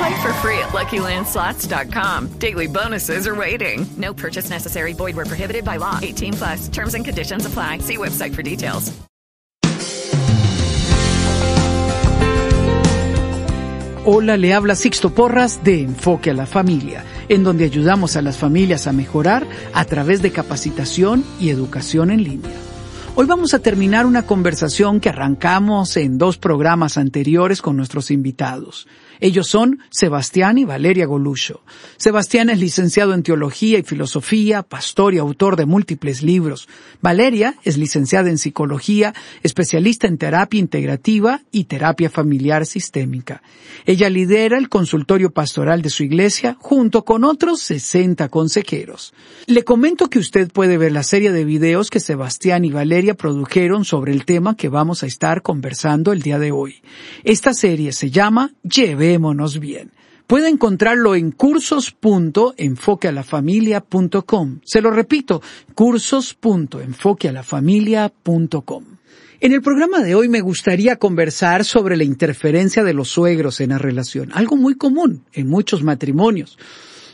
Play for free at LuckyLandSlots.com. Daily bonuses are waiting. No purchase necessary. Void where prohibited by law. 18 plus. Terms and conditions apply. See website for details. Hola, le habla Sixto Porras de Enfoque a la Familia, en donde ayudamos a las familias a mejorar a través de capacitación y educación en línea. Hoy vamos a terminar una conversación que arrancamos en dos programas anteriores con nuestros invitados. Ellos son Sebastián y Valeria Golucho. Sebastián es licenciado en Teología y Filosofía, pastor y autor de múltiples libros. Valeria es licenciada en Psicología, especialista en terapia integrativa y terapia familiar sistémica. Ella lidera el consultorio pastoral de su iglesia junto con otros 60 consejeros. Le comento que usted puede ver la serie de videos que Sebastián y Valeria produjeron sobre el tema que vamos a estar conversando el día de hoy. Esta serie se llama Bien. Puede encontrarlo en cursos.enfoquealafamilia.com. Se lo repito, cursos.enfoquealafamilia.com. En el programa de hoy me gustaría conversar sobre la interferencia de los suegros en la relación, algo muy común en muchos matrimonios.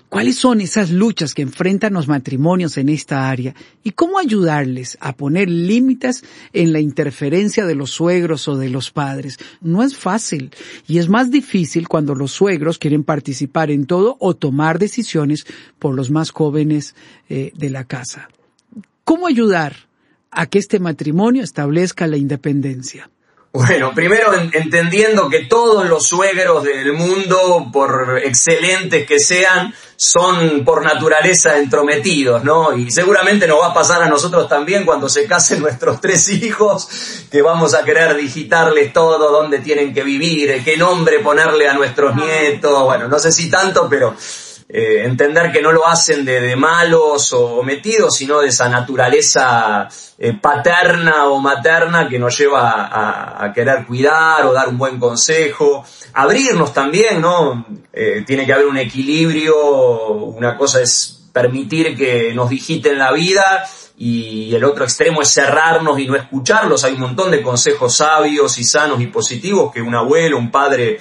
¿Cuáles son esas luchas que enfrentan los matrimonios en esta área? ¿Y cómo ayudarles a poner límites en la interferencia de los suegros o de los padres? No es fácil y es más difícil cuando los suegros quieren participar en todo o tomar decisiones por los más jóvenes eh, de la casa. ¿Cómo ayudar a que este matrimonio establezca la independencia? Bueno, primero entendiendo que todos los suegros del mundo, por excelentes que sean, son por naturaleza entrometidos, ¿no? Y seguramente nos va a pasar a nosotros también cuando se casen nuestros tres hijos, que vamos a querer digitarles todo, dónde tienen que vivir, qué nombre ponerle a nuestros nietos, bueno, no sé si tanto, pero eh, entender que no lo hacen de, malos o metidos, sino de esa naturaleza eh, paterna o materna que nos lleva a, querer cuidar o dar un buen consejo, abrirnos también, ¿no? Eh, tiene que haber un equilibrio, una cosa es permitir que nos digiten la vida y el otro extremo es cerrarnos y no escucharlos. Hay un montón de consejos sabios y sanos y positivos que un abuelo, un padre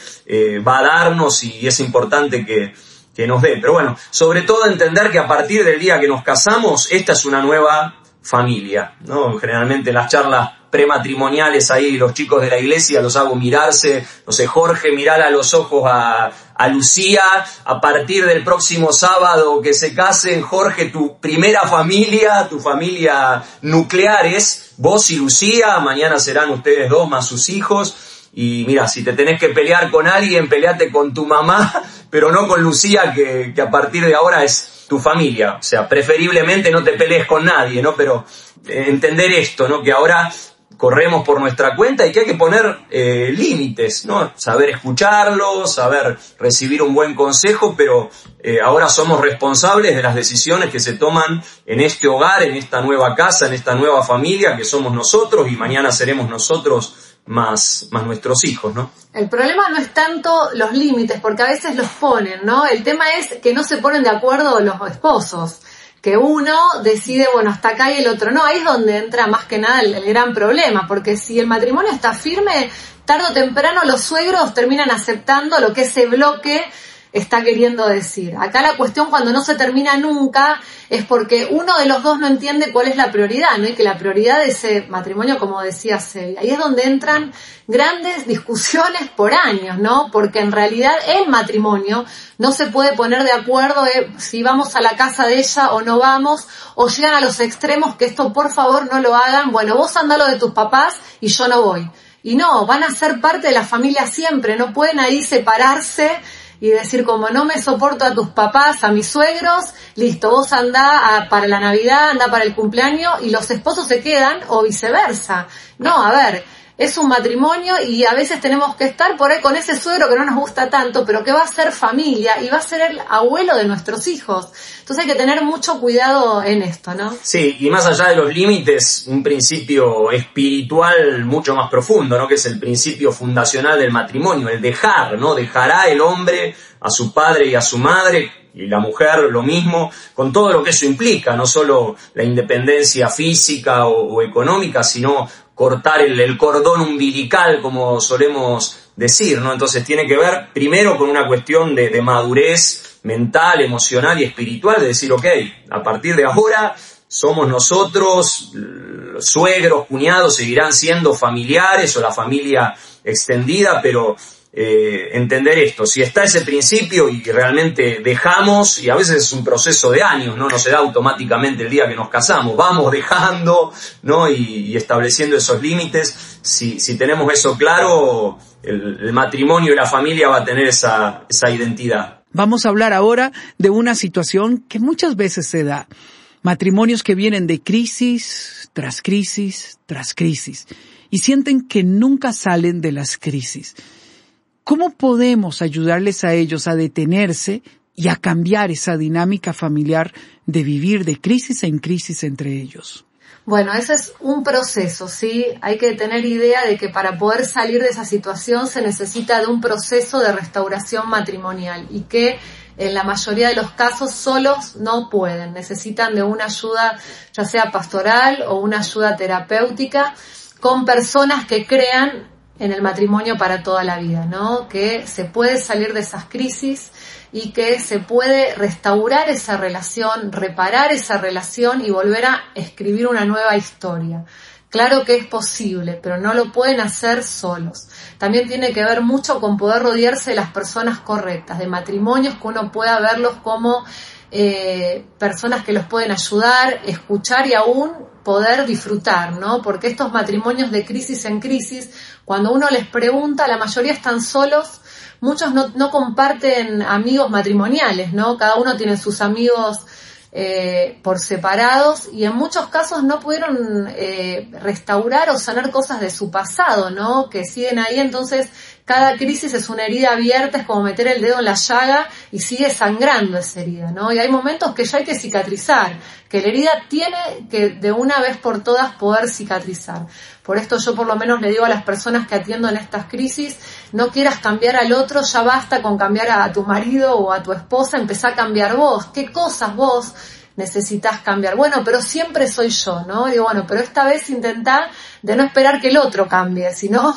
va a darnos y es importante que, que nos dé. Pero bueno, sobre todo entender que a partir del día que nos casamos, esta es una nueva familia, ¿no? Generalmente las charlas prematrimoniales ahí los chicos de la iglesia los hago mirarse, no sé, Jorge, mirar a los ojos a, a Lucía, a partir del próximo sábado que se casen, Jorge, tu primera familia, tu familia nuclear es vos y Lucía, mañana serán ustedes dos más sus hijos, y mira, si te tenés que pelear con alguien, peleate con tu mamá, pero no con Lucía, que, a partir de ahora es tu familia. O sea, preferiblemente no te pelees con nadie, ¿no? Pero eh, entender esto, ¿no? Que ahora corremos por nuestra cuenta y que hay que poner eh, límites, ¿no? Saber escucharlo, saber recibir un buen consejo, pero eh, ahora somos responsables de las decisiones que se toman en este hogar, en esta nueva casa, en esta nueva familia que somos nosotros y mañana seremos nosotros más, más nuestros hijos, ¿no? El problema no es tanto los límites, porque a veces los ponen, ¿no? El tema es que no se ponen de acuerdo los esposos, que uno decide, bueno, hasta acá y el otro no. Ahí es donde entra más que nada el, gran problema, porque si el matrimonio está firme, tarde o temprano los suegros terminan aceptando lo que ese bloque está queriendo decir. Acá la cuestión cuando no se termina nunca es porque uno de los dos no entiende cuál es la prioridad, ¿no? Y que la prioridad de ese matrimonio, como decía Celia, ahí es donde entran grandes discusiones por años, ¿no? Porque en realidad el matrimonio no se puede poner de acuerdo si vamos a la casa de ella o no vamos, o llegan a los extremos que esto por favor no lo hagan, bueno, vos andalo de tus papás y yo no voy. Y no, van a ser parte de la familia siempre, no pueden ahí separarse y decir como no me soporto a tus papás, a mis suegros, listo, vos anda para la Navidad, anda para el cumpleaños y los esposos se quedan o viceversa. No, a ver, es un matrimonio y a veces tenemos que estar por ahí con ese suegro que no nos gusta tanto, pero que va a ser familia y va a ser el abuelo de nuestros hijos. Entonces hay que tener mucho cuidado en esto, ¿no? Sí, y más allá de los límites, un principio espiritual mucho más profundo, ¿no? Que es el principio fundacional del matrimonio, el dejar, ¿no? Dejará el hombre a su padre y a su madre y la mujer lo mismo, con todo lo que eso implica, no solo la independencia física o, económica, sino cortar el, cordón umbilical, como solemos decir, ¿no? Entonces tiene que ver primero con una cuestión de, de madurez mental, emocional y espiritual, de decir, ok, a partir de ahora somos nosotros, suegros, cuñados, seguirán siendo familiares o la familia extendida, pero eh, entender esto. Si está ese principio y realmente dejamos, y a veces es un proceso de años, no, no se da automáticamente el día que nos casamos, vamos dejando, ¿no? Y, estableciendo esos límites. Si, si tenemos eso claro, el, matrimonio y la familia va a tener esa, esa identidad. Vamos a hablar ahora de una situación que muchas veces se da. Matrimonios que vienen de crisis tras crisis tras crisis y sienten que nunca salen de las crisis. ¿Cómo podemos ayudarles a ellos a detenerse y a cambiar esa dinámica familiar de vivir de crisis en crisis entre ellos? Bueno, ese es un proceso, ¿sí? Hay que tener idea de que para poder salir de esa situación se necesita de un proceso de restauración matrimonial y que en la mayoría de los casos solos no pueden, necesitan de una ayuda ya sea pastoral o una ayuda terapéutica con personas que crean en el matrimonio para toda la vida, ¿no? Que se puede salir de esas crisis y que se puede restaurar esa relación, reparar esa relación y volver a escribir una nueva historia. Claro que es posible, pero no lo pueden hacer solos. También tiene que ver mucho con poder rodearse de las personas correctas, de matrimonios que uno pueda verlos como eh, personas que los pueden ayudar, escuchar y aún poder disfrutar, ¿no? Porque estos matrimonios de crisis en crisis, cuando uno les pregunta, la mayoría están solos, muchos no, no comparten amigos matrimoniales, ¿no? Cada uno tiene sus amigos eh, por separados y en muchos casos no pudieron eh, restaurar o sanar cosas de su pasado, ¿no? Que siguen ahí, entonces cada crisis es una herida abierta, es como meter el dedo en la llaga y sigue sangrando esa herida, ¿no? Y hay momentos que ya hay que cicatrizar, que la herida tiene que de una vez por todas poder cicatrizar. Por esto yo por lo menos le digo a las personas que atiendo en estas crisis, no quieras cambiar al otro, ya basta con cambiar a tu marido o a tu esposa, empezá a cambiar vos. ¿Qué cosas vos necesitas cambiar? Bueno, pero siempre soy yo, ¿no? Digo, bueno, pero esta vez intentá de no esperar que el otro cambie, sino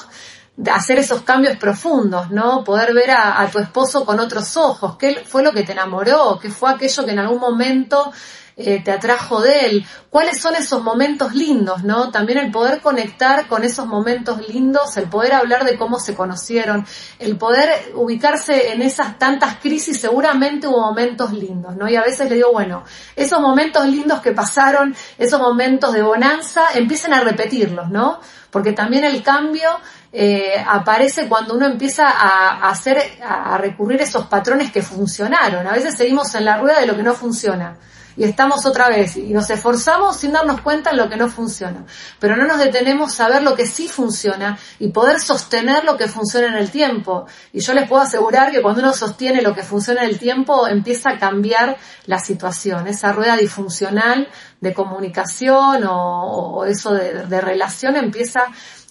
hacer esos cambios profundos, ¿no? Poder ver a, tu esposo con otros ojos, qué fue lo que te enamoró, qué fue aquello que en algún momento eh, te atrajo de él, cuáles son esos momentos lindos, ¿no? También el poder conectar con esos momentos lindos, el poder hablar de cómo se conocieron, el poder ubicarse en esas tantas crisis, seguramente hubo momentos lindos, ¿no? Y a veces le digo, bueno, esos momentos lindos que pasaron, esos momentos de bonanza, empiecen a repetirlos, ¿no? Porque también el cambio eh, aparece cuando uno empieza a, hacer, a recurrir a esos patrones que funcionaron. A veces seguimos en la rueda de lo que no funciona y estamos otra vez y nos esforzamos sin darnos cuenta en lo que no funciona. Pero no nos detenemos a ver lo que sí funciona y poder sostener lo que funciona en el tiempo. Y yo les puedo asegurar que cuando uno sostiene lo que funciona en el tiempo empieza a cambiar la situación. Esa rueda disfuncional de comunicación o, eso de, de relación empieza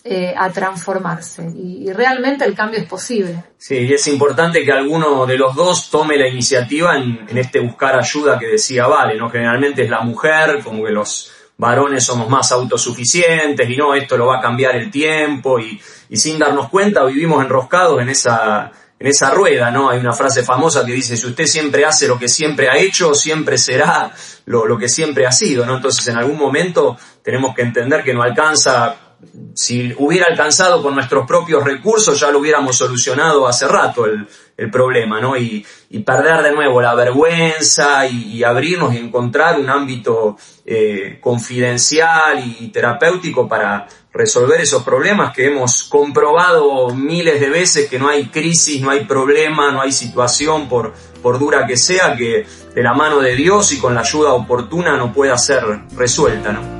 eh, a transformarse y, realmente el cambio es posible. Sí, y es importante que alguno de los dos tome la iniciativa en, este buscar ayuda que decía Vale, ¿no? Generalmente es la mujer, como que los varones somos más autosuficientes y no, esto lo va a cambiar el tiempo y, sin darnos cuenta vivimos enroscados en esa, en esa rueda, ¿no? Hay una frase famosa que dice, si usted siempre hace lo que siempre ha hecho, siempre será lo, lo que siempre ha sido, ¿no? Entonces en algún momento tenemos que entender que no alcanza si hubiera alcanzado con nuestros propios recursos, ya lo hubiéramos solucionado hace rato el, problema, ¿no? Y, y, perder de nuevo la vergüenza y, y abrirnos y encontrar un ámbito eh, confidencial y terapéutico para resolver esos problemas que hemos comprobado miles de veces que no hay crisis, no hay problema, no hay situación, por, por dura que sea, que de la mano de Dios y con la ayuda oportuna no pueda ser resuelta, ¿no?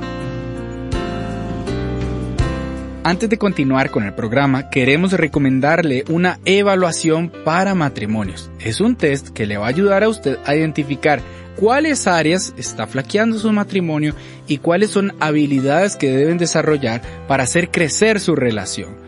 Antes de continuar con el programa, queremos recomendarle una evaluación para matrimonios. Es un test que le va a ayudar a usted a identificar cuáles áreas está flaqueando su matrimonio y cuáles son habilidades que deben desarrollar para hacer crecer su relación.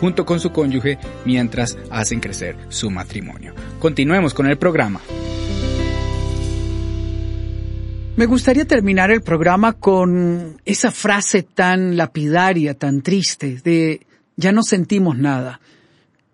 junto con su cónyuge mientras hacen crecer su matrimonio. Continuemos con el programa. Me gustaría terminar el programa con esa frase tan lapidaria, tan triste, de ya no sentimos nada.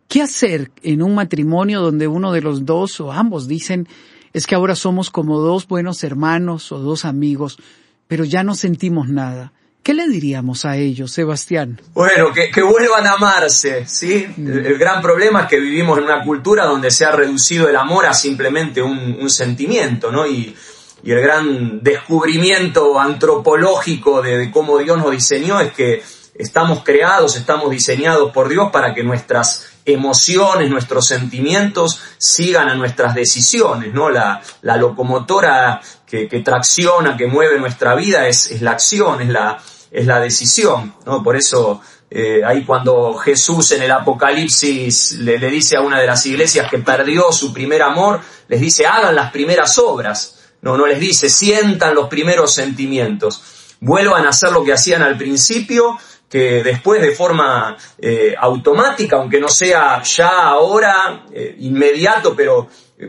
¿Qué hacer en un matrimonio donde uno de los dos o ambos dicen es que ahora somos como dos buenos hermanos o dos amigos, pero ya no sentimos nada? ¿Qué le diríamos a ellos, Sebastián? Bueno, que, que vuelvan a amarse, ¿sí? El, el, gran problema es que vivimos en una cultura donde se ha reducido el amor a simplemente un, un sentimiento, ¿no? Y, y, el gran descubrimiento antropológico de, de cómo Dios nos diseñó es que estamos creados, estamos diseñados por Dios para que nuestras emociones, nuestros sentimientos sigan a nuestras decisiones, ¿no? La, la locomotora que, que, tracciona, que mueve nuestra vida es, es la acción, es la, es la decisión, ¿no? Por eso eh, ahí cuando Jesús en el Apocalipsis le, le, dice a una de las iglesias que perdió su primer amor, les dice hagan las primeras obras, no, no les dice sientan los primeros sentimientos, vuelvan a hacer lo que hacían al principio, que después de forma eh, automática, aunque no sea ya ahora, eh, inmediato, pero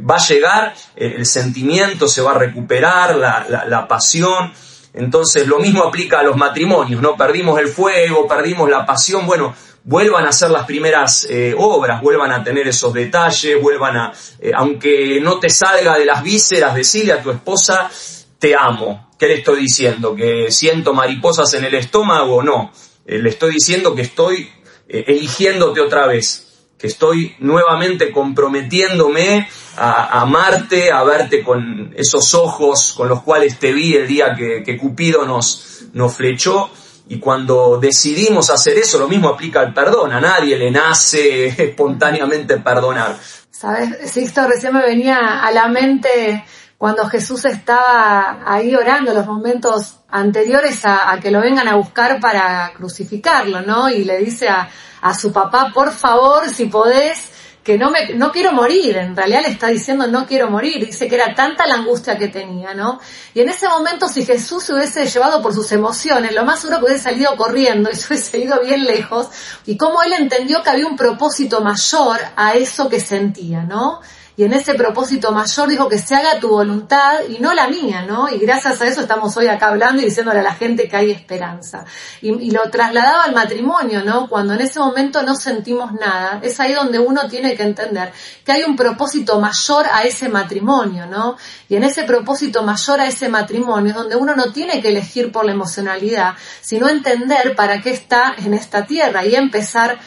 va a llegar, el sentimiento se va a recuperar, la, la, la pasión, entonces lo mismo aplica a los matrimonios, ¿no? Perdimos el fuego, perdimos la pasión, bueno, vuelvan a hacer las primeras eh, obras, vuelvan a tener esos detalles, vuelvan a, eh, aunque no te salga de las vísceras, decirle a tu esposa, te amo. ¿Qué le estoy diciendo? ¿Que siento mariposas en el estómago? No. Eh, le estoy diciendo que estoy eligiéndote otra vez que estoy nuevamente comprometiéndome a, amarte, a verte con esos ojos con los cuales te vi el día que, que Cupido nos, nos flechó. Y cuando decidimos hacer eso, lo mismo aplica al perdón. A nadie le nace espontáneamente perdonar. Sabes, Sixto, recién me venía a la mente cuando Jesús estaba ahí orando, los momentos anteriores a, a que lo vengan a buscar para crucificarlo, ¿no? Y le dice a, a su papá, por favor, si podés, que no me, no quiero morir, en realidad le está diciendo no quiero morir, dice que era tanta la angustia que tenía, ¿no? Y en ese momento si Jesús se hubiese llevado por sus emociones, lo más seguro que hubiese salido corriendo y se hubiese ido bien lejos, y cómo él entendió que había un propósito mayor a eso que sentía, ¿no? Y en ese propósito mayor dijo que se haga tu voluntad y no la mía, ¿no? Y gracias a eso estamos hoy acá hablando y diciéndole a la gente que hay esperanza. Y, y, lo trasladaba al matrimonio, ¿no? Cuando en ese momento no sentimos nada, es ahí donde uno tiene que entender que hay un propósito mayor a ese matrimonio, ¿no? Y en ese propósito mayor a ese matrimonio es donde uno no tiene que elegir por la emocionalidad, sino entender para qué está en esta tierra y empezar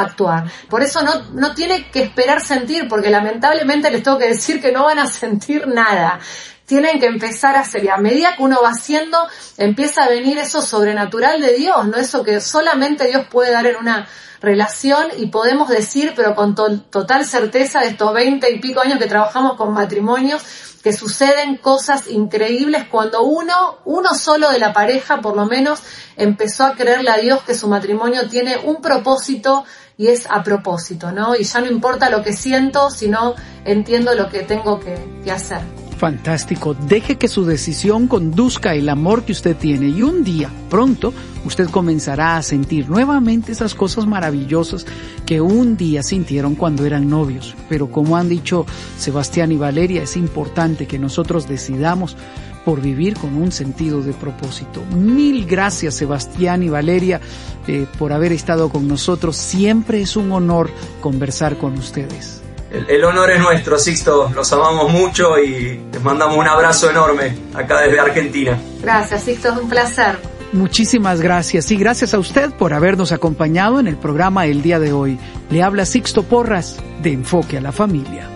actuar. Por eso no, no tiene que esperar sentir, porque lamentablemente les tengo que decir que no van a sentir nada. Tienen que empezar a hacer y a medida que uno va haciendo, empieza a venir eso sobrenatural de Dios, no eso que solamente Dios puede dar en una relación y podemos decir, pero con to total certeza de estos veinte y pico años que trabajamos con matrimonios, que suceden cosas increíbles cuando uno, uno solo de la pareja por lo menos, empezó a creerle a Dios que su matrimonio tiene un propósito y es a propósito, ¿no? Y ya no importa lo que siento, sino entiendo lo que tengo que, que hacer. Fantástico. Deje que su decisión conduzca el amor que usted tiene y un día, pronto, usted comenzará a sentir nuevamente esas cosas maravillosas que un día sintieron cuando eran novios. Pero como han dicho Sebastián y Valeria, es importante que nosotros decidamos por vivir con un sentido de propósito. Mil gracias Sebastián y Valeria eh, por haber estado con nosotros. Siempre es un honor conversar con ustedes. El, el, honor es nuestro, Sixto. Los amamos mucho y les mandamos un abrazo enorme acá desde Argentina. Gracias, Sixto, es un placer. Muchísimas gracias y gracias a usted por habernos acompañado en el programa el día de hoy. Le habla Sixto Porras de Enfoque a la Familia.